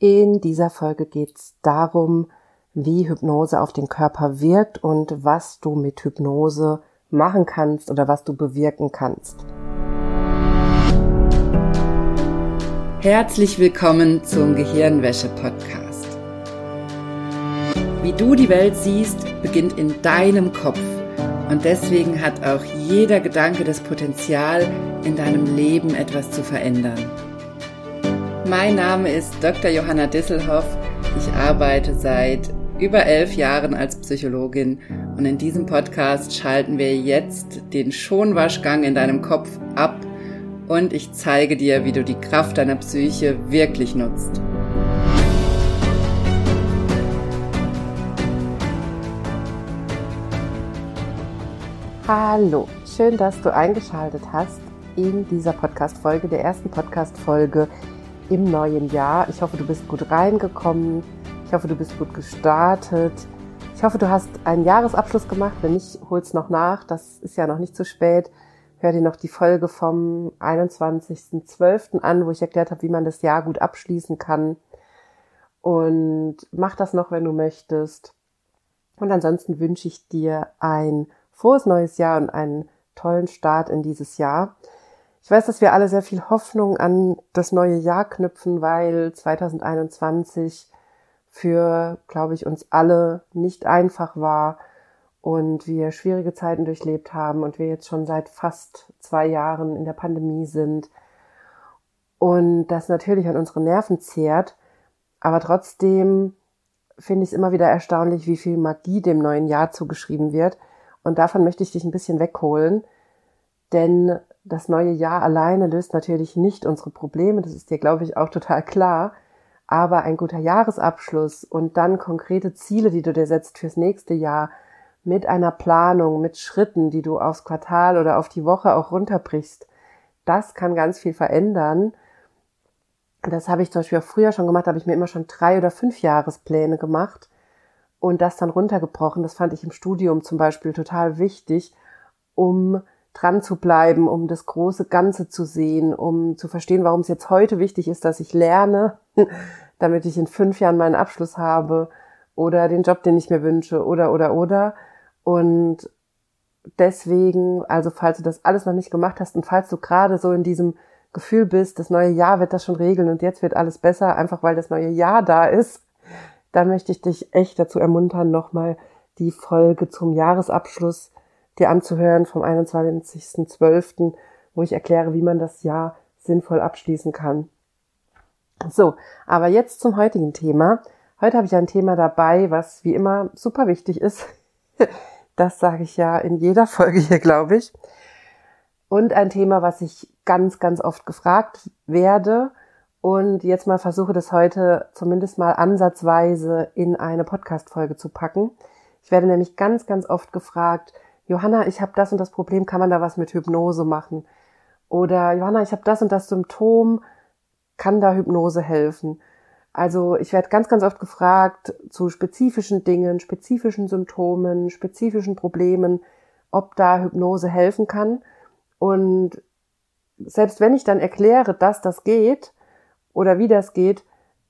In dieser Folge geht es darum, wie Hypnose auf den Körper wirkt und was du mit Hypnose machen kannst oder was du bewirken kannst. Herzlich willkommen zum Gehirnwäsche-Podcast. Wie du die Welt siehst, beginnt in deinem Kopf. Und deswegen hat auch jeder Gedanke das Potenzial, in deinem Leben etwas zu verändern. Mein Name ist Dr. Johanna Disselhoff. Ich arbeite seit über elf Jahren als Psychologin und in diesem Podcast schalten wir jetzt den Schonwaschgang in deinem Kopf ab und ich zeige dir, wie du die Kraft deiner Psyche wirklich nutzt. Hallo, schön, dass du eingeschaltet hast in dieser Podcast-Folge, der ersten Podcast-Folge im neuen Jahr. Ich hoffe, du bist gut reingekommen. Ich hoffe, du bist gut gestartet. Ich hoffe, du hast einen Jahresabschluss gemacht. Wenn nicht, hol's noch nach. Das ist ja noch nicht zu spät. Hör dir noch die Folge vom 21.12. an, wo ich erklärt habe, wie man das Jahr gut abschließen kann. Und mach das noch, wenn du möchtest. Und ansonsten wünsche ich dir ein frohes neues Jahr und einen tollen Start in dieses Jahr. Ich weiß, dass wir alle sehr viel Hoffnung an das neue Jahr knüpfen, weil 2021 für, glaube ich, uns alle nicht einfach war und wir schwierige Zeiten durchlebt haben und wir jetzt schon seit fast zwei Jahren in der Pandemie sind und das natürlich an unsere Nerven zehrt. Aber trotzdem finde ich es immer wieder erstaunlich, wie viel Magie dem neuen Jahr zugeschrieben wird. Und davon möchte ich dich ein bisschen wegholen, denn das neue Jahr alleine löst natürlich nicht unsere Probleme, das ist dir, glaube ich, auch total klar. Aber ein guter Jahresabschluss und dann konkrete Ziele, die du dir setzt fürs nächste Jahr, mit einer Planung, mit Schritten, die du aufs Quartal oder auf die Woche auch runterbrichst, das kann ganz viel verändern. Das habe ich zum Beispiel auch früher schon gemacht, habe ich mir immer schon drei oder fünf Jahrespläne gemacht und das dann runtergebrochen. Das fand ich im Studium zum Beispiel total wichtig, um dran zu bleiben, um das große Ganze zu sehen, um zu verstehen, warum es jetzt heute wichtig ist, dass ich lerne, damit ich in fünf Jahren meinen Abschluss habe oder den Job, den ich mir wünsche oder, oder, oder. Und deswegen, also falls du das alles noch nicht gemacht hast und falls du gerade so in diesem Gefühl bist, das neue Jahr wird das schon regeln und jetzt wird alles besser, einfach weil das neue Jahr da ist, dann möchte ich dich echt dazu ermuntern, nochmal die Folge zum Jahresabschluss dir anzuhören vom 21.12., wo ich erkläre, wie man das Jahr sinnvoll abschließen kann. So, aber jetzt zum heutigen Thema. Heute habe ich ein Thema dabei, was wie immer super wichtig ist. Das sage ich ja in jeder Folge hier, glaube ich. Und ein Thema, was ich ganz, ganz oft gefragt werde und jetzt mal versuche, das heute zumindest mal ansatzweise in eine Podcast-Folge zu packen. Ich werde nämlich ganz, ganz oft gefragt, Johanna, ich habe das und das Problem, kann man da was mit Hypnose machen? Oder Johanna, ich habe das und das Symptom, kann da Hypnose helfen? Also ich werde ganz, ganz oft gefragt zu spezifischen Dingen, spezifischen Symptomen, spezifischen Problemen, ob da Hypnose helfen kann. Und selbst wenn ich dann erkläre, dass das geht oder wie das geht,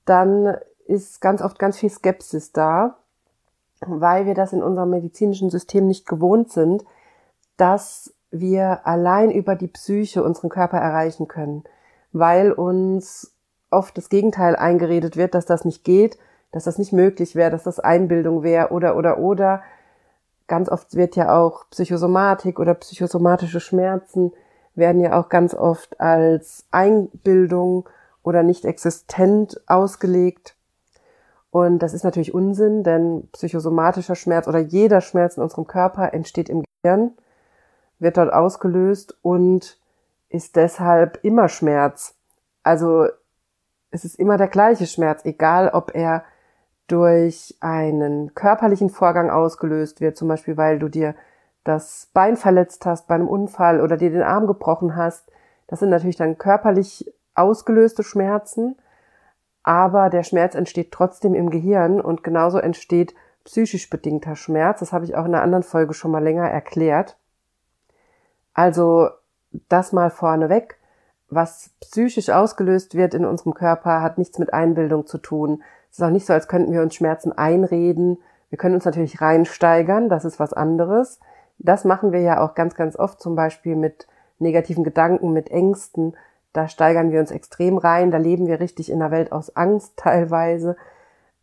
dann ist ganz oft ganz viel Skepsis da weil wir das in unserem medizinischen System nicht gewohnt sind, dass wir allein über die Psyche unseren Körper erreichen können, weil uns oft das Gegenteil eingeredet wird, dass das nicht geht, dass das nicht möglich wäre, dass das Einbildung wäre oder oder oder. Ganz oft wird ja auch Psychosomatik oder psychosomatische Schmerzen werden ja auch ganz oft als Einbildung oder nicht existent ausgelegt. Und das ist natürlich Unsinn, denn psychosomatischer Schmerz oder jeder Schmerz in unserem Körper entsteht im Gehirn, wird dort ausgelöst und ist deshalb immer Schmerz. Also es ist immer der gleiche Schmerz, egal ob er durch einen körperlichen Vorgang ausgelöst wird, zum Beispiel weil du dir das Bein verletzt hast bei einem Unfall oder dir den Arm gebrochen hast. Das sind natürlich dann körperlich ausgelöste Schmerzen aber der Schmerz entsteht trotzdem im Gehirn und genauso entsteht psychisch bedingter Schmerz. Das habe ich auch in einer anderen Folge schon mal länger erklärt. Also das mal vorneweg. was psychisch ausgelöst wird in unserem Körper, hat nichts mit Einbildung zu tun. Es ist auch nicht so, als könnten wir uns Schmerzen einreden. Wir können uns natürlich reinsteigern, das ist was anderes. Das machen wir ja auch ganz, ganz oft, zum Beispiel mit negativen Gedanken, mit Ängsten. Da steigern wir uns extrem rein, da leben wir richtig in der Welt aus Angst teilweise.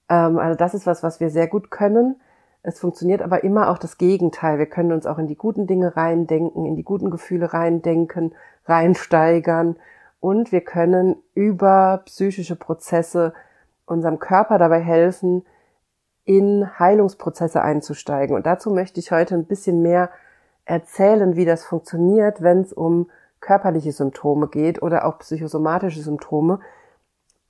Ähm, also das ist was, was wir sehr gut können. Es funktioniert aber immer auch das Gegenteil. Wir können uns auch in die guten Dinge reindenken, in die guten Gefühle reindenken, reinsteigern und wir können über psychische Prozesse unserem Körper dabei helfen, in Heilungsprozesse einzusteigen. Und dazu möchte ich heute ein bisschen mehr erzählen, wie das funktioniert, wenn es um körperliche Symptome geht oder auch psychosomatische Symptome.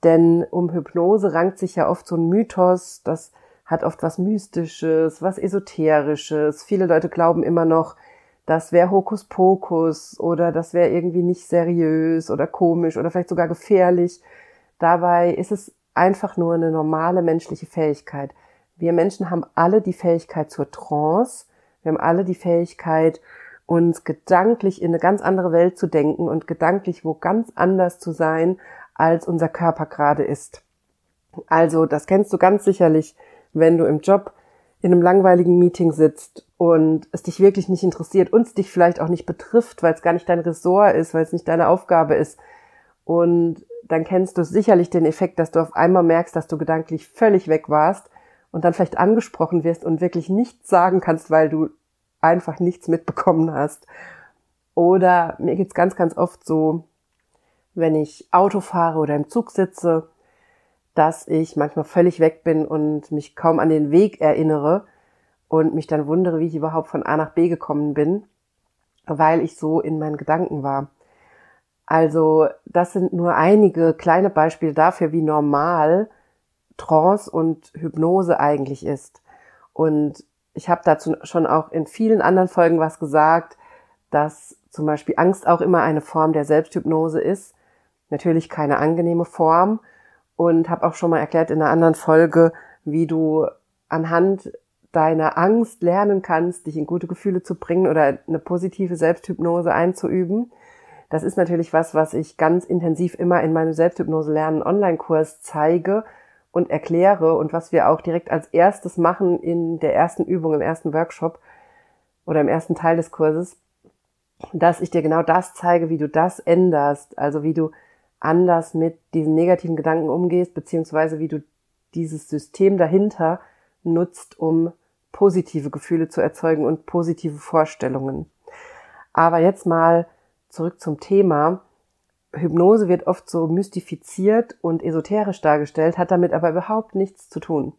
Denn um Hypnose rankt sich ja oft so ein Mythos, das hat oft was Mystisches, was Esoterisches. Viele Leute glauben immer noch, das wäre Hokuspokus oder das wäre irgendwie nicht seriös oder komisch oder vielleicht sogar gefährlich. Dabei ist es einfach nur eine normale menschliche Fähigkeit. Wir Menschen haben alle die Fähigkeit zur Trance. Wir haben alle die Fähigkeit, uns gedanklich in eine ganz andere Welt zu denken und gedanklich wo ganz anders zu sein, als unser Körper gerade ist. Also, das kennst du ganz sicherlich, wenn du im Job in einem langweiligen Meeting sitzt und es dich wirklich nicht interessiert und es dich vielleicht auch nicht betrifft, weil es gar nicht dein Ressort ist, weil es nicht deine Aufgabe ist. Und dann kennst du sicherlich den Effekt, dass du auf einmal merkst, dass du gedanklich völlig weg warst und dann vielleicht angesprochen wirst und wirklich nichts sagen kannst, weil du einfach nichts mitbekommen hast. Oder mir geht's ganz, ganz oft so, wenn ich Auto fahre oder im Zug sitze, dass ich manchmal völlig weg bin und mich kaum an den Weg erinnere und mich dann wundere, wie ich überhaupt von A nach B gekommen bin, weil ich so in meinen Gedanken war. Also das sind nur einige kleine Beispiele dafür, wie normal Trance und Hypnose eigentlich ist. Und ich habe dazu schon auch in vielen anderen Folgen was gesagt, dass zum Beispiel Angst auch immer eine Form der Selbsthypnose ist. Natürlich keine angenehme Form und habe auch schon mal erklärt in einer anderen Folge, wie du anhand deiner Angst lernen kannst, dich in gute Gefühle zu bringen oder eine positive Selbsthypnose einzuüben. Das ist natürlich was, was ich ganz intensiv immer in meinem Selbsthypnose lernen Online-Kurs zeige und erkläre und was wir auch direkt als erstes machen in der ersten Übung, im ersten Workshop oder im ersten Teil des Kurses, dass ich dir genau das zeige, wie du das änderst, also wie du anders mit diesen negativen Gedanken umgehst, beziehungsweise wie du dieses System dahinter nutzt, um positive Gefühle zu erzeugen und positive Vorstellungen. Aber jetzt mal zurück zum Thema. Hypnose wird oft so mystifiziert und esoterisch dargestellt, hat damit aber überhaupt nichts zu tun.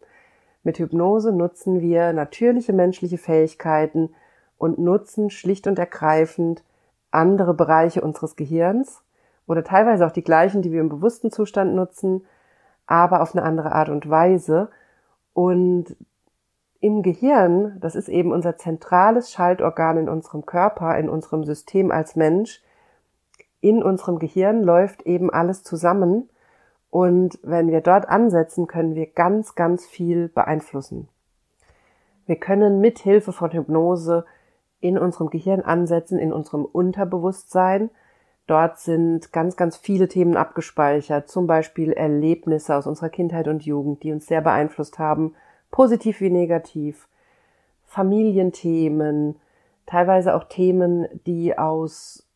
Mit Hypnose nutzen wir natürliche menschliche Fähigkeiten und nutzen schlicht und ergreifend andere Bereiche unseres Gehirns, oder teilweise auch die gleichen, die wir im bewussten Zustand nutzen, aber auf eine andere Art und Weise. Und im Gehirn, das ist eben unser zentrales Schaltorgan in unserem Körper, in unserem System als Mensch, in unserem Gehirn läuft eben alles zusammen. Und wenn wir dort ansetzen, können wir ganz, ganz viel beeinflussen. Wir können mit Hilfe von Hypnose in unserem Gehirn ansetzen, in unserem Unterbewusstsein, Dort sind ganz, ganz viele Themen abgespeichert, zum Beispiel Erlebnisse aus unserer Kindheit und Jugend, die uns sehr beeinflusst haben, positiv wie negativ, Familienthemen, teilweise auch Themen, die aus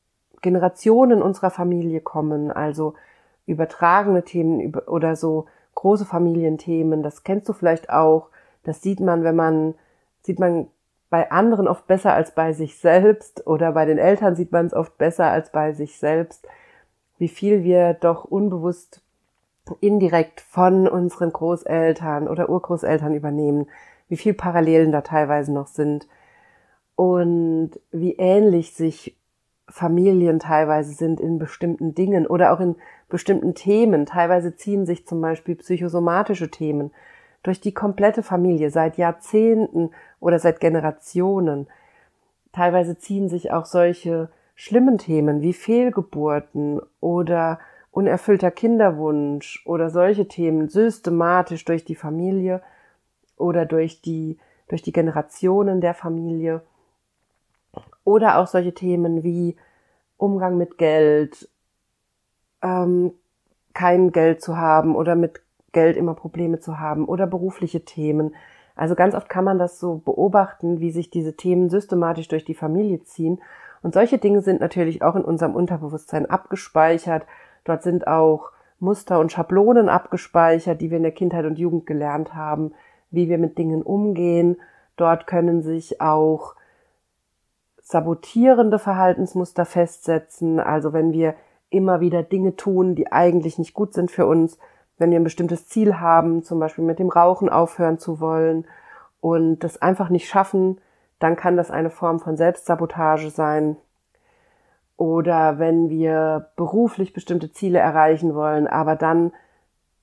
Generationen unserer Familie kommen, also übertragene Themen oder so große Familienthemen. Das kennst du vielleicht auch. Das sieht man, wenn man, sieht man bei anderen oft besser als bei sich selbst oder bei den Eltern sieht man es oft besser als bei sich selbst, wie viel wir doch unbewusst indirekt von unseren Großeltern oder Urgroßeltern übernehmen, wie viel Parallelen da teilweise noch sind und wie ähnlich sich Familien teilweise sind in bestimmten Dingen oder auch in bestimmten Themen. Teilweise ziehen sich zum Beispiel psychosomatische Themen durch die komplette Familie seit Jahrzehnten oder seit Generationen. Teilweise ziehen sich auch solche schlimmen Themen wie Fehlgeburten oder unerfüllter Kinderwunsch oder solche Themen systematisch durch die Familie oder durch die, durch die Generationen der Familie. Oder auch solche Themen wie Umgang mit Geld, ähm, kein Geld zu haben oder mit Geld immer Probleme zu haben oder berufliche Themen. Also ganz oft kann man das so beobachten, wie sich diese Themen systematisch durch die Familie ziehen. Und solche Dinge sind natürlich auch in unserem Unterbewusstsein abgespeichert. Dort sind auch Muster und Schablonen abgespeichert, die wir in der Kindheit und Jugend gelernt haben, wie wir mit Dingen umgehen. Dort können sich auch sabotierende Verhaltensmuster festsetzen. Also wenn wir immer wieder Dinge tun, die eigentlich nicht gut sind für uns, wenn wir ein bestimmtes Ziel haben, zum Beispiel mit dem Rauchen aufhören zu wollen und das einfach nicht schaffen, dann kann das eine Form von Selbstsabotage sein. Oder wenn wir beruflich bestimmte Ziele erreichen wollen, aber dann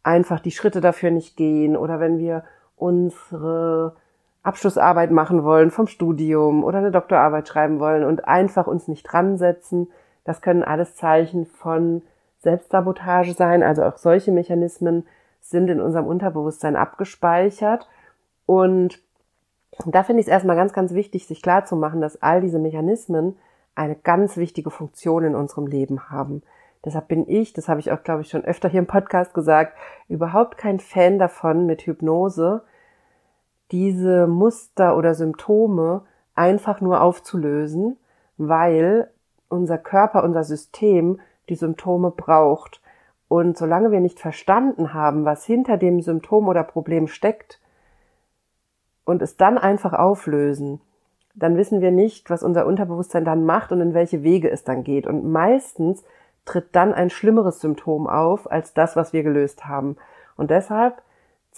einfach die Schritte dafür nicht gehen. Oder wenn wir unsere Abschlussarbeit machen wollen vom Studium oder eine Doktorarbeit schreiben wollen und einfach uns nicht dran setzen. Das können alles Zeichen von Selbstsabotage sein. Also auch solche Mechanismen sind in unserem Unterbewusstsein abgespeichert. Und da finde ich es erstmal ganz, ganz wichtig, sich klarzumachen, dass all diese Mechanismen eine ganz wichtige Funktion in unserem Leben haben. Deshalb bin ich, das habe ich auch, glaube ich, schon öfter hier im Podcast gesagt, überhaupt kein Fan davon, mit Hypnose diese Muster oder Symptome einfach nur aufzulösen, weil unser Körper, unser System die Symptome braucht. Und solange wir nicht verstanden haben, was hinter dem Symptom oder Problem steckt und es dann einfach auflösen, dann wissen wir nicht, was unser Unterbewusstsein dann macht und in welche Wege es dann geht. Und meistens tritt dann ein schlimmeres Symptom auf als das, was wir gelöst haben. Und deshalb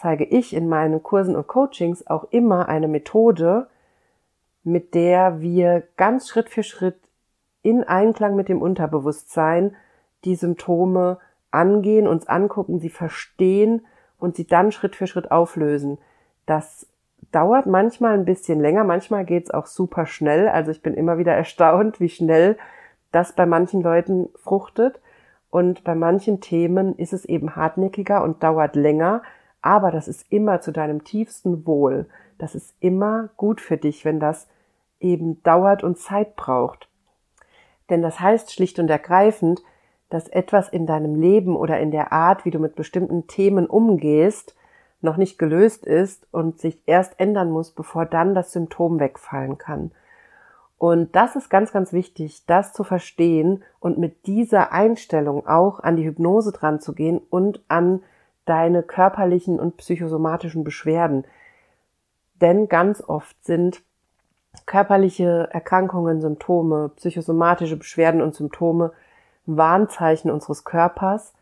zeige ich in meinen Kursen und Coachings auch immer eine Methode, mit der wir ganz Schritt für Schritt in Einklang mit dem Unterbewusstsein die Symptome angehen, uns angucken, sie verstehen und sie dann Schritt für Schritt auflösen. Das dauert manchmal ein bisschen länger, manchmal geht's auch super schnell. Also ich bin immer wieder erstaunt, wie schnell das bei manchen Leuten fruchtet. Und bei manchen Themen ist es eben hartnäckiger und dauert länger. Aber das ist immer zu deinem tiefsten Wohl. Das ist immer gut für dich, wenn das eben dauert und Zeit braucht. Denn das heißt schlicht und ergreifend, dass etwas in deinem Leben oder in der Art, wie du mit bestimmten Themen umgehst, noch nicht gelöst ist und sich erst ändern muss, bevor dann das Symptom wegfallen kann. Und das ist ganz, ganz wichtig, das zu verstehen und mit dieser Einstellung auch an die Hypnose dran zu gehen und an deine körperlichen und psychosomatischen Beschwerden. Denn ganz oft sind körperliche Erkrankungen, Symptome, psychosomatische Beschwerden und Symptome Warnzeichen unseres Körpers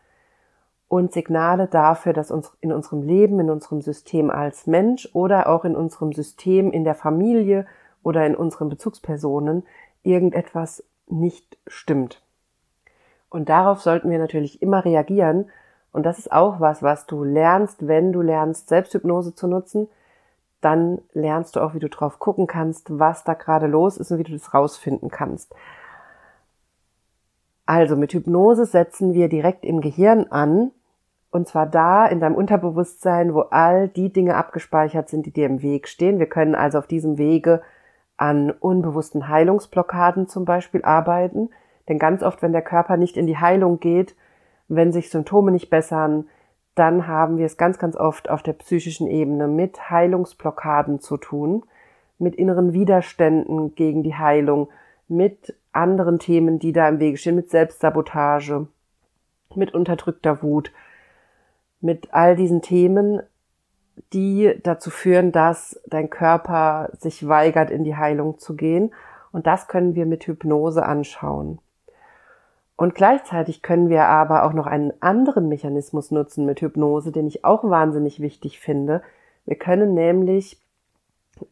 und Signale dafür, dass uns in unserem Leben, in unserem System als Mensch oder auch in unserem System in der Familie oder in unseren Bezugspersonen irgendetwas nicht stimmt. Und darauf sollten wir natürlich immer reagieren. Und das ist auch was, was du lernst, wenn du lernst, Selbsthypnose zu nutzen – dann lernst du auch, wie du drauf gucken kannst, was da gerade los ist und wie du das rausfinden kannst. Also mit Hypnose setzen wir direkt im Gehirn an, und zwar da in deinem Unterbewusstsein, wo all die Dinge abgespeichert sind, die dir im Weg stehen. Wir können also auf diesem Wege an unbewussten Heilungsblockaden zum Beispiel arbeiten. Denn ganz oft, wenn der Körper nicht in die Heilung geht, wenn sich Symptome nicht bessern, dann haben wir es ganz, ganz oft auf der psychischen Ebene mit Heilungsblockaden zu tun, mit inneren Widerständen gegen die Heilung, mit anderen Themen, die da im Wege stehen, mit Selbstsabotage, mit unterdrückter Wut, mit all diesen Themen, die dazu führen, dass dein Körper sich weigert, in die Heilung zu gehen. Und das können wir mit Hypnose anschauen. Und gleichzeitig können wir aber auch noch einen anderen Mechanismus nutzen mit Hypnose, den ich auch wahnsinnig wichtig finde. Wir können nämlich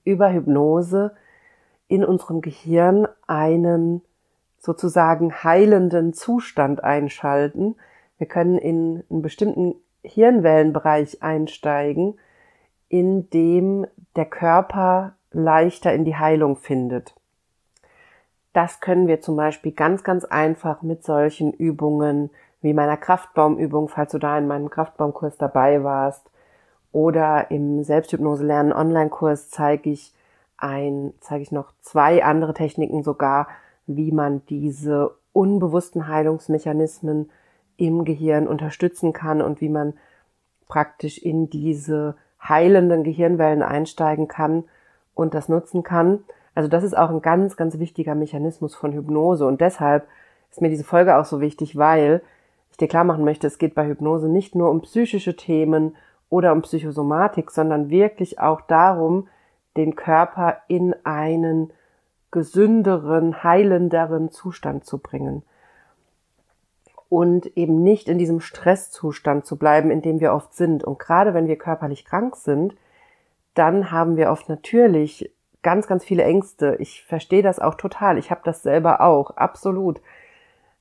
über Hypnose in unserem Gehirn einen sozusagen heilenden Zustand einschalten. Wir können in einen bestimmten Hirnwellenbereich einsteigen, in dem der Körper leichter in die Heilung findet. Das können wir zum Beispiel ganz, ganz einfach mit solchen Übungen wie meiner Kraftbaumübung, falls du da in meinem Kraftbaumkurs dabei warst, oder im Selbsthypnose lernen Online-Kurs zeige ich ein, zeige ich noch zwei andere Techniken sogar, wie man diese unbewussten Heilungsmechanismen, im Gehirn unterstützen kann und wie man praktisch in diese heilenden Gehirnwellen einsteigen kann und das nutzen kann. Also das ist auch ein ganz, ganz wichtiger Mechanismus von Hypnose und deshalb ist mir diese Folge auch so wichtig, weil ich dir klar machen möchte, es geht bei Hypnose nicht nur um psychische Themen oder um Psychosomatik, sondern wirklich auch darum, den Körper in einen gesünderen, heilenderen Zustand zu bringen. Und eben nicht in diesem Stresszustand zu bleiben, in dem wir oft sind. Und gerade wenn wir körperlich krank sind, dann haben wir oft natürlich ganz, ganz viele Ängste. Ich verstehe das auch total. Ich habe das selber auch, absolut.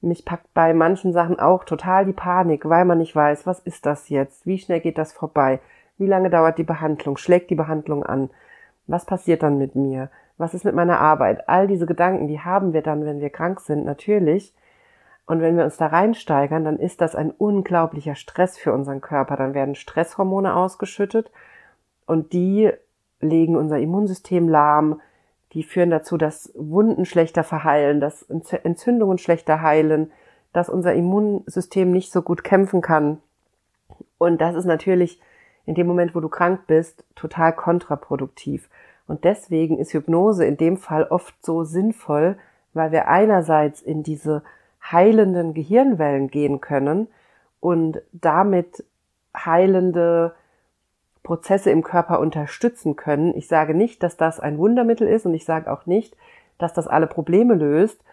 Mich packt bei manchen Sachen auch total die Panik, weil man nicht weiß, was ist das jetzt? Wie schnell geht das vorbei? Wie lange dauert die Behandlung? Schlägt die Behandlung an? Was passiert dann mit mir? Was ist mit meiner Arbeit? All diese Gedanken, die haben wir dann, wenn wir krank sind, natürlich. Und wenn wir uns da reinsteigern, dann ist das ein unglaublicher Stress für unseren Körper. Dann werden Stresshormone ausgeschüttet und die legen unser Immunsystem lahm, die führen dazu, dass Wunden schlechter verheilen, dass Entzündungen schlechter heilen, dass unser Immunsystem nicht so gut kämpfen kann. Und das ist natürlich in dem Moment, wo du krank bist, total kontraproduktiv. Und deswegen ist Hypnose in dem Fall oft so sinnvoll, weil wir einerseits in diese heilenden Gehirnwellen gehen können und damit heilende Prozesse im Körper unterstützen können. Ich sage nicht, dass das ein Wundermittel ist und ich sage auch nicht, dass das alle Probleme löst,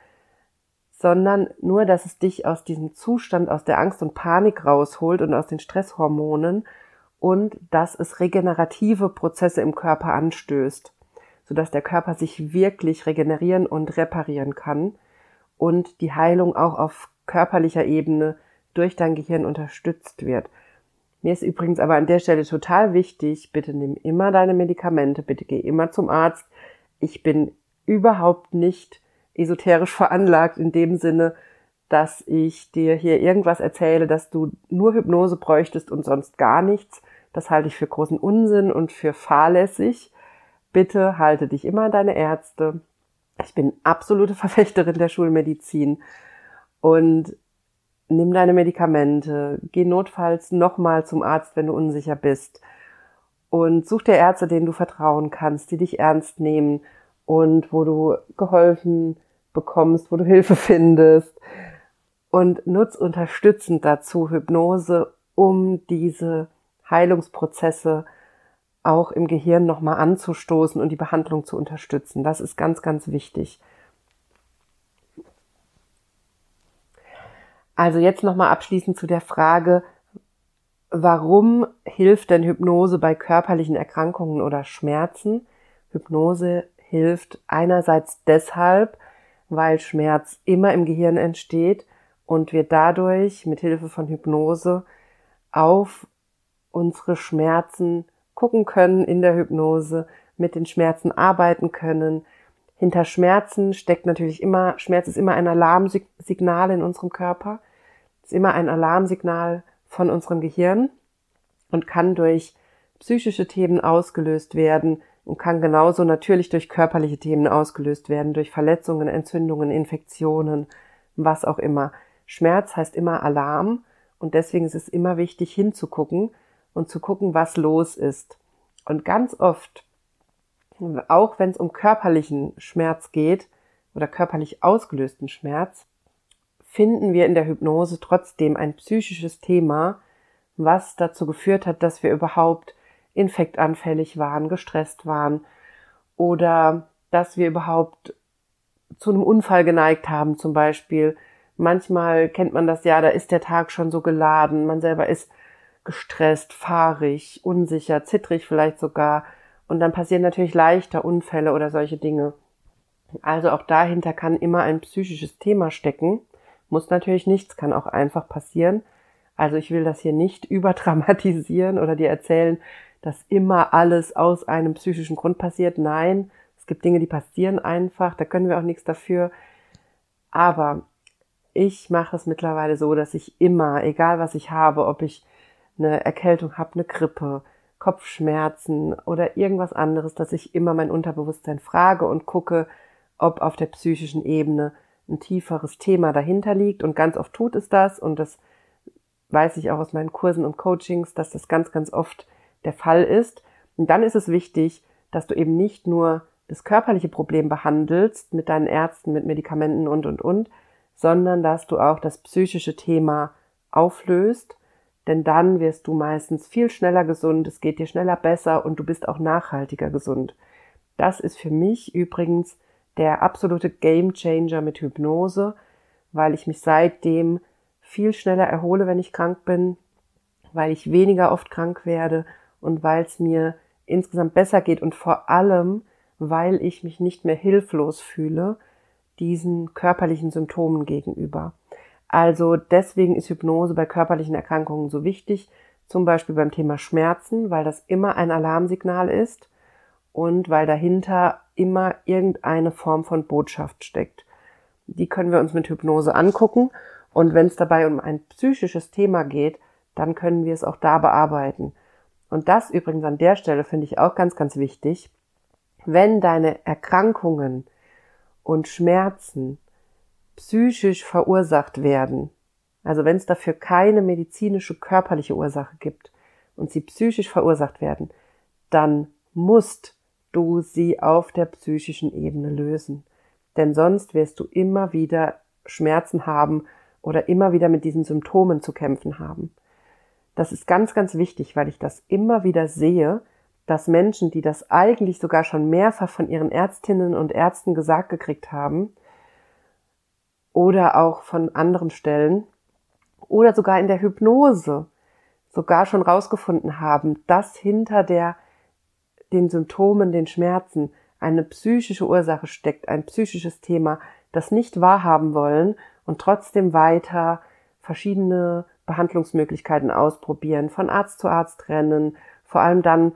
sondern nur, dass es dich aus diesem Zustand, aus der Angst und Panik rausholt und aus den Stresshormonen und dass es regenerative Prozesse im Körper anstößt, sodass der Körper sich wirklich regenerieren und reparieren kann und die Heilung auch auf körperlicher Ebene durch dein Gehirn unterstützt wird. Mir ist übrigens aber an der Stelle total wichtig, bitte nimm immer deine Medikamente, bitte geh immer zum Arzt. Ich bin überhaupt nicht esoterisch veranlagt in dem Sinne, dass ich dir hier irgendwas erzähle, dass du nur Hypnose bräuchtest und sonst gar nichts. Das halte ich für großen Unsinn und für fahrlässig. Bitte halte dich immer an deine Ärzte. Ich bin absolute Verfechterin der Schulmedizin und nimm deine Medikamente, geh notfalls nochmal zum Arzt, wenn du unsicher bist und such dir Ärzte, denen du vertrauen kannst, die dich ernst nehmen und wo du geholfen bekommst, wo du Hilfe findest und nutz unterstützend dazu Hypnose, um diese Heilungsprozesse auch im Gehirn nochmal anzustoßen und die Behandlung zu unterstützen. Das ist ganz, ganz wichtig. Also jetzt nochmal abschließend zu der Frage, warum hilft denn Hypnose bei körperlichen Erkrankungen oder Schmerzen? Hypnose hilft einerseits deshalb, weil Schmerz immer im Gehirn entsteht und wir dadurch mit Hilfe von Hypnose auf unsere Schmerzen gucken können in der Hypnose, mit den Schmerzen arbeiten können, hinter Schmerzen steckt natürlich immer, Schmerz ist immer ein Alarmsignal in unserem Körper, ist immer ein Alarmsignal von unserem Gehirn und kann durch psychische Themen ausgelöst werden und kann genauso natürlich durch körperliche Themen ausgelöst werden, durch Verletzungen, Entzündungen, Infektionen, was auch immer. Schmerz heißt immer Alarm und deswegen ist es immer wichtig hinzugucken und zu gucken, was los ist. Und ganz oft auch wenn es um körperlichen Schmerz geht oder körperlich ausgelösten Schmerz, finden wir in der Hypnose trotzdem ein psychisches Thema, was dazu geführt hat, dass wir überhaupt infektanfällig waren, gestresst waren oder dass wir überhaupt zu einem Unfall geneigt haben zum Beispiel. Manchmal kennt man das ja, da ist der Tag schon so geladen, man selber ist gestresst, fahrig, unsicher, zittrig vielleicht sogar und dann passieren natürlich leichter Unfälle oder solche Dinge. Also auch dahinter kann immer ein psychisches Thema stecken. Muss natürlich nichts, kann auch einfach passieren. Also ich will das hier nicht überdramatisieren oder dir erzählen, dass immer alles aus einem psychischen Grund passiert. Nein, es gibt Dinge, die passieren einfach, da können wir auch nichts dafür. Aber ich mache es mittlerweile so, dass ich immer, egal was ich habe, ob ich eine Erkältung habe, eine Grippe, Kopfschmerzen oder irgendwas anderes, dass ich immer mein Unterbewusstsein frage und gucke, ob auf der psychischen Ebene ein tieferes Thema dahinter liegt. Und ganz oft tut es das und das weiß ich auch aus meinen Kursen und Coachings, dass das ganz, ganz oft der Fall ist. Und dann ist es wichtig, dass du eben nicht nur das körperliche Problem behandelst mit deinen Ärzten, mit Medikamenten und, und, und, sondern dass du auch das psychische Thema auflöst, denn dann wirst du meistens viel schneller gesund, es geht dir schneller besser und du bist auch nachhaltiger gesund. Das ist für mich übrigens der absolute Game Changer mit Hypnose, weil ich mich seitdem viel schneller erhole, wenn ich krank bin, weil ich weniger oft krank werde und weil es mir insgesamt besser geht und vor allem, weil ich mich nicht mehr hilflos fühle diesen körperlichen Symptomen gegenüber. Also deswegen ist Hypnose bei körperlichen Erkrankungen so wichtig, zum Beispiel beim Thema Schmerzen, weil das immer ein Alarmsignal ist und weil dahinter immer irgendeine Form von Botschaft steckt. Die können wir uns mit Hypnose angucken und wenn es dabei um ein psychisches Thema geht, dann können wir es auch da bearbeiten. Und das übrigens an der Stelle finde ich auch ganz, ganz wichtig. Wenn deine Erkrankungen und Schmerzen psychisch verursacht werden, also wenn es dafür keine medizinische körperliche Ursache gibt und sie psychisch verursacht werden, dann musst du sie auf der psychischen Ebene lösen. Denn sonst wirst du immer wieder Schmerzen haben oder immer wieder mit diesen Symptomen zu kämpfen haben. Das ist ganz, ganz wichtig, weil ich das immer wieder sehe, dass Menschen, die das eigentlich sogar schon mehrfach von ihren Ärztinnen und Ärzten gesagt gekriegt haben, oder auch von anderen Stellen, oder sogar in der Hypnose sogar schon rausgefunden haben, dass hinter der, den Symptomen, den Schmerzen eine psychische Ursache steckt, ein psychisches Thema, das nicht wahrhaben wollen und trotzdem weiter verschiedene Behandlungsmöglichkeiten ausprobieren, von Arzt zu Arzt rennen, vor allem dann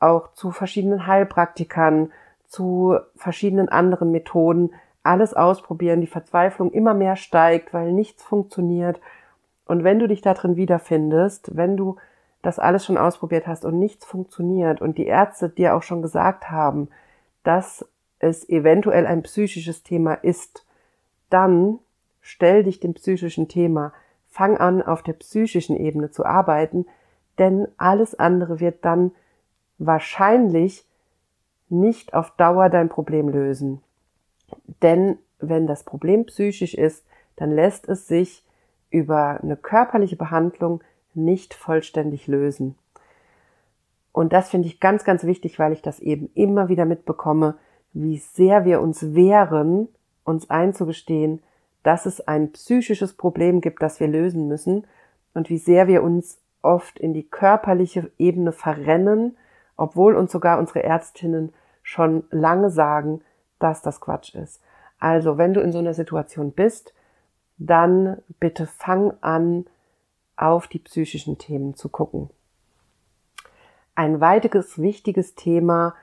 auch zu verschiedenen Heilpraktikern, zu verschiedenen anderen Methoden, alles ausprobieren, die Verzweiflung immer mehr steigt, weil nichts funktioniert. Und wenn du dich da drin wiederfindest, wenn du das alles schon ausprobiert hast und nichts funktioniert und die Ärzte dir auch schon gesagt haben, dass es eventuell ein psychisches Thema ist, dann stell dich dem psychischen Thema, fang an, auf der psychischen Ebene zu arbeiten, denn alles andere wird dann wahrscheinlich nicht auf Dauer dein Problem lösen. Denn wenn das Problem psychisch ist, dann lässt es sich über eine körperliche Behandlung nicht vollständig lösen. Und das finde ich ganz, ganz wichtig, weil ich das eben immer wieder mitbekomme, wie sehr wir uns wehren, uns einzugestehen, dass es ein psychisches Problem gibt, das wir lösen müssen und wie sehr wir uns oft in die körperliche Ebene verrennen, obwohl uns sogar unsere Ärztinnen schon lange sagen, dass das Quatsch ist. Also, wenn du in so einer Situation bist, dann bitte fang an, auf die psychischen Themen zu gucken. Ein weiteres wichtiges Thema,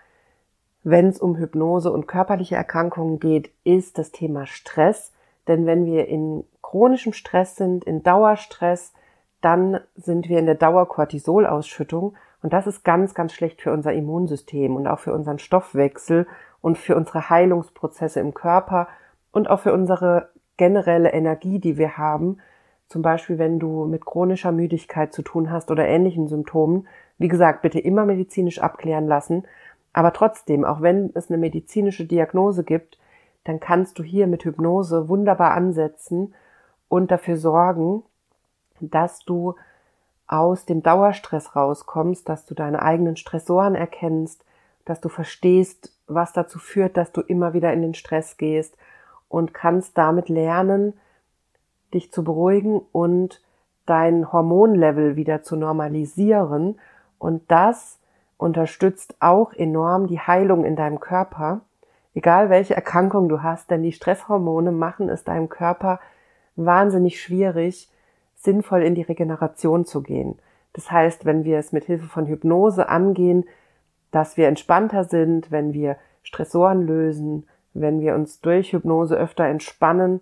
wenn es um Hypnose und körperliche Erkrankungen geht, ist das Thema Stress. Denn wenn wir in chronischem Stress sind, in Dauerstress, dann sind wir in der Dauerkortisolausschüttung und das ist ganz, ganz schlecht für unser Immunsystem und auch für unseren Stoffwechsel und für unsere Heilungsprozesse im Körper und auch für unsere generelle Energie, die wir haben. Zum Beispiel, wenn du mit chronischer Müdigkeit zu tun hast oder ähnlichen Symptomen. Wie gesagt, bitte immer medizinisch abklären lassen. Aber trotzdem, auch wenn es eine medizinische Diagnose gibt, dann kannst du hier mit Hypnose wunderbar ansetzen und dafür sorgen, dass du aus dem Dauerstress rauskommst, dass du deine eigenen Stressoren erkennst, dass du verstehst, was dazu führt, dass du immer wieder in den Stress gehst und kannst damit lernen, dich zu beruhigen und dein Hormonlevel wieder zu normalisieren. Und das unterstützt auch enorm die Heilung in deinem Körper egal welche Erkrankung du hast, denn die Stresshormone machen es deinem Körper wahnsinnig schwierig, sinnvoll in die Regeneration zu gehen. Das heißt, wenn wir es mit Hilfe von Hypnose angehen, dass wir entspannter sind, wenn wir Stressoren lösen, wenn wir uns durch Hypnose öfter entspannen,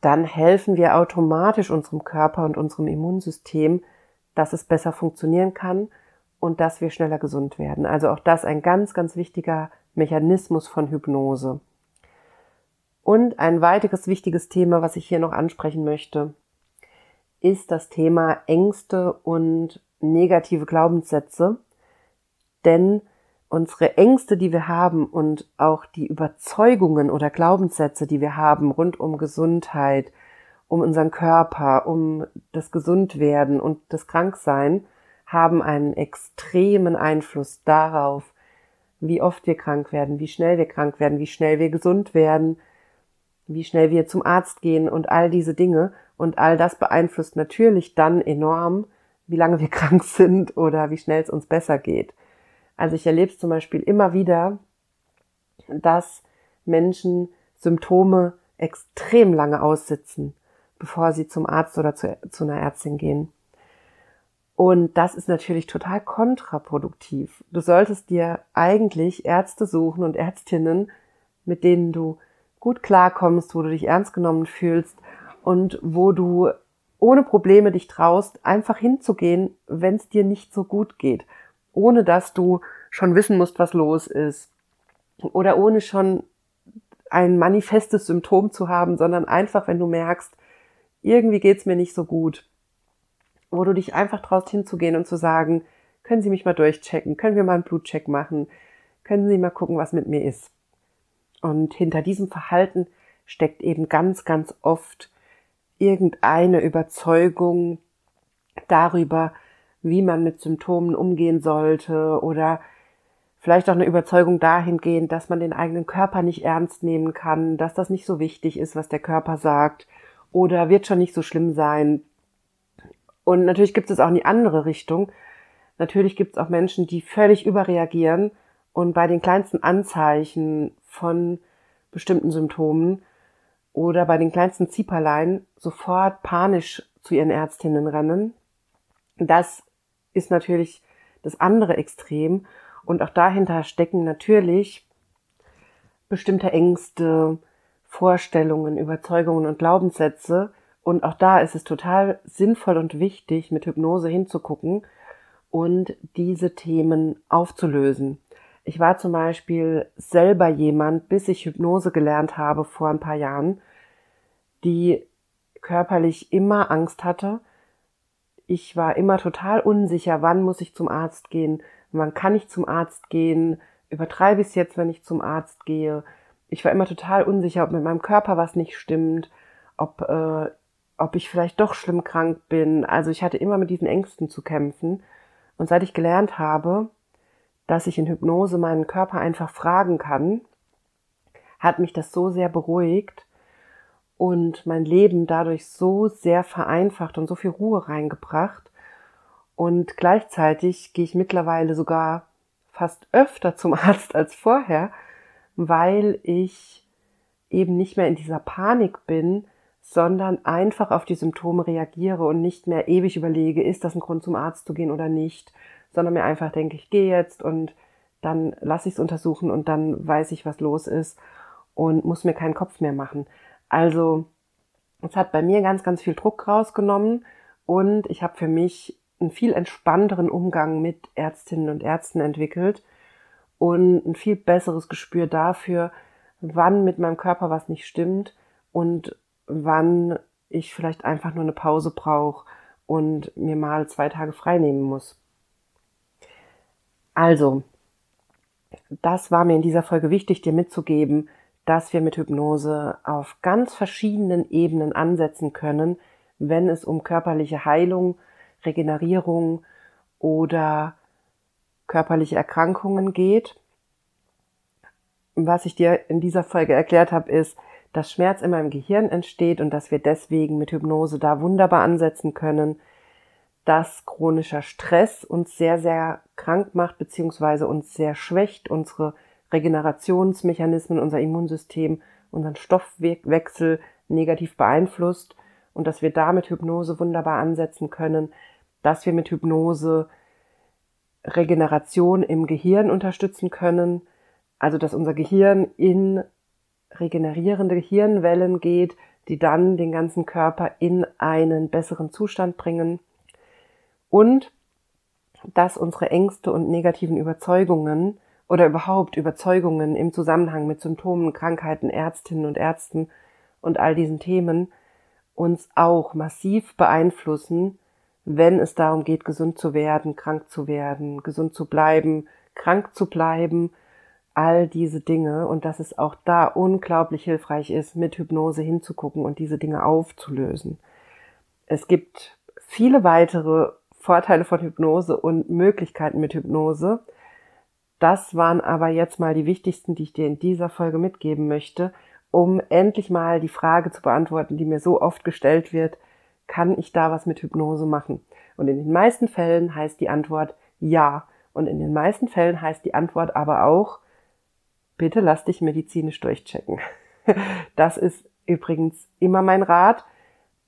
dann helfen wir automatisch unserem Körper und unserem Immunsystem, dass es besser funktionieren kann und dass wir schneller gesund werden. Also auch das ein ganz, ganz wichtiger Mechanismus von Hypnose. Und ein weiteres wichtiges Thema, was ich hier noch ansprechen möchte, ist das Thema Ängste und negative Glaubenssätze. Denn unsere Ängste, die wir haben und auch die Überzeugungen oder Glaubenssätze, die wir haben rund um Gesundheit, um unseren Körper, um das Gesundwerden und das Kranksein, haben einen extremen Einfluss darauf, wie oft wir krank werden, wie schnell wir krank werden, wie schnell wir gesund werden, wie schnell wir zum Arzt gehen und all diese Dinge. Und all das beeinflusst natürlich dann enorm, wie lange wir krank sind oder wie schnell es uns besser geht. Also ich erlebe es zum Beispiel immer wieder, dass Menschen Symptome extrem lange aussitzen, bevor sie zum Arzt oder zu, zu einer Ärztin gehen. Und das ist natürlich total kontraproduktiv. Du solltest dir eigentlich Ärzte suchen und Ärztinnen, mit denen du gut klarkommst, wo du dich ernst genommen fühlst und wo du ohne Probleme dich traust, einfach hinzugehen, wenn es dir nicht so gut geht ohne dass du schon wissen musst, was los ist. Oder ohne schon ein manifestes Symptom zu haben, sondern einfach, wenn du merkst, irgendwie geht's mir nicht so gut, wo du dich einfach traust hinzugehen und zu sagen, können Sie mich mal durchchecken, können wir mal einen Blutcheck machen, können Sie mal gucken, was mit mir ist. Und hinter diesem Verhalten steckt eben ganz, ganz oft irgendeine Überzeugung darüber, wie man mit Symptomen umgehen sollte oder vielleicht auch eine Überzeugung dahingehend, dass man den eigenen Körper nicht ernst nehmen kann, dass das nicht so wichtig ist, was der Körper sagt oder wird schon nicht so schlimm sein. Und natürlich gibt es auch in die andere Richtung. Natürlich gibt es auch Menschen, die völlig überreagieren und bei den kleinsten Anzeichen von bestimmten Symptomen oder bei den kleinsten Zieperlein sofort panisch zu ihren Ärztinnen rennen. Das ist natürlich das andere Extrem. Und auch dahinter stecken natürlich bestimmte Ängste, Vorstellungen, Überzeugungen und Glaubenssätze. Und auch da ist es total sinnvoll und wichtig, mit Hypnose hinzugucken und diese Themen aufzulösen. Ich war zum Beispiel selber jemand, bis ich Hypnose gelernt habe vor ein paar Jahren, die körperlich immer Angst hatte, ich war immer total unsicher, wann muss ich zum Arzt gehen, wann kann ich zum Arzt gehen, übertreibe ich es jetzt, wenn ich zum Arzt gehe. Ich war immer total unsicher, ob mit meinem Körper was nicht stimmt, ob, äh, ob ich vielleicht doch schlimm krank bin. Also ich hatte immer mit diesen Ängsten zu kämpfen. Und seit ich gelernt habe, dass ich in Hypnose meinen Körper einfach fragen kann, hat mich das so sehr beruhigt, und mein Leben dadurch so sehr vereinfacht und so viel Ruhe reingebracht. Und gleichzeitig gehe ich mittlerweile sogar fast öfter zum Arzt als vorher, weil ich eben nicht mehr in dieser Panik bin, sondern einfach auf die Symptome reagiere und nicht mehr ewig überlege, ist das ein Grund zum Arzt zu gehen oder nicht, sondern mir einfach denke, ich gehe jetzt und dann lasse ich es untersuchen und dann weiß ich, was los ist und muss mir keinen Kopf mehr machen. Also es hat bei mir ganz, ganz viel Druck rausgenommen und ich habe für mich einen viel entspannteren Umgang mit Ärztinnen und Ärzten entwickelt und ein viel besseres Gespür dafür, wann mit meinem Körper was nicht stimmt und wann ich vielleicht einfach nur eine Pause brauche und mir mal zwei Tage frei nehmen muss. Also, das war mir in dieser Folge wichtig, dir mitzugeben, dass wir mit Hypnose auf ganz verschiedenen Ebenen ansetzen können, wenn es um körperliche Heilung, Regenerierung oder körperliche Erkrankungen geht. Was ich dir in dieser Folge erklärt habe, ist, dass Schmerz immer im Gehirn entsteht und dass wir deswegen mit Hypnose da wunderbar ansetzen können, dass chronischer Stress uns sehr, sehr krank macht, beziehungsweise uns sehr schwächt, unsere Regenerationsmechanismen, unser Immunsystem, unseren Stoffwechsel negativ beeinflusst und dass wir da mit Hypnose wunderbar ansetzen können, dass wir mit Hypnose Regeneration im Gehirn unterstützen können, also dass unser Gehirn in regenerierende Hirnwellen geht, die dann den ganzen Körper in einen besseren Zustand bringen. Und dass unsere Ängste und negativen Überzeugungen oder überhaupt Überzeugungen im Zusammenhang mit Symptomen, Krankheiten, Ärztinnen und Ärzten und all diesen Themen uns auch massiv beeinflussen, wenn es darum geht, gesund zu werden, krank zu werden, gesund zu bleiben, krank zu bleiben, all diese Dinge und dass es auch da unglaublich hilfreich ist, mit Hypnose hinzugucken und diese Dinge aufzulösen. Es gibt viele weitere Vorteile von Hypnose und Möglichkeiten mit Hypnose. Das waren aber jetzt mal die wichtigsten, die ich dir in dieser Folge mitgeben möchte, um endlich mal die Frage zu beantworten, die mir so oft gestellt wird, kann ich da was mit Hypnose machen? Und in den meisten Fällen heißt die Antwort ja. Und in den meisten Fällen heißt die Antwort aber auch, bitte lass dich medizinisch durchchecken. Das ist übrigens immer mein Rat,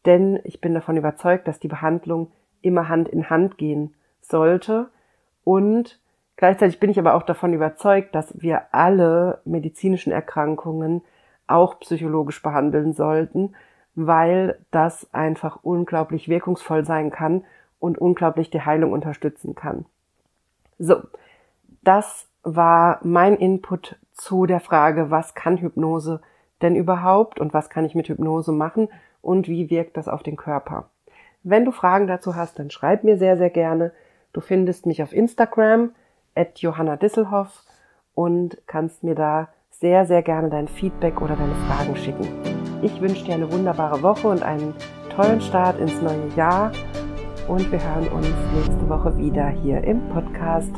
denn ich bin davon überzeugt, dass die Behandlung immer Hand in Hand gehen sollte und gleichzeitig bin ich aber auch davon überzeugt, dass wir alle medizinischen Erkrankungen auch psychologisch behandeln sollten, weil das einfach unglaublich wirkungsvoll sein kann und unglaublich die Heilung unterstützen kann. So, das war mein Input zu der Frage, was kann Hypnose denn überhaupt und was kann ich mit Hypnose machen und wie wirkt das auf den Körper. Wenn du Fragen dazu hast, dann schreib mir sehr, sehr gerne. Du findest mich auf Instagram at Johanna Disselhoff und kannst mir da sehr, sehr gerne dein Feedback oder deine Fragen schicken. Ich wünsche dir eine wunderbare Woche und einen tollen Start ins neue Jahr und wir hören uns nächste Woche wieder hier im Podcast.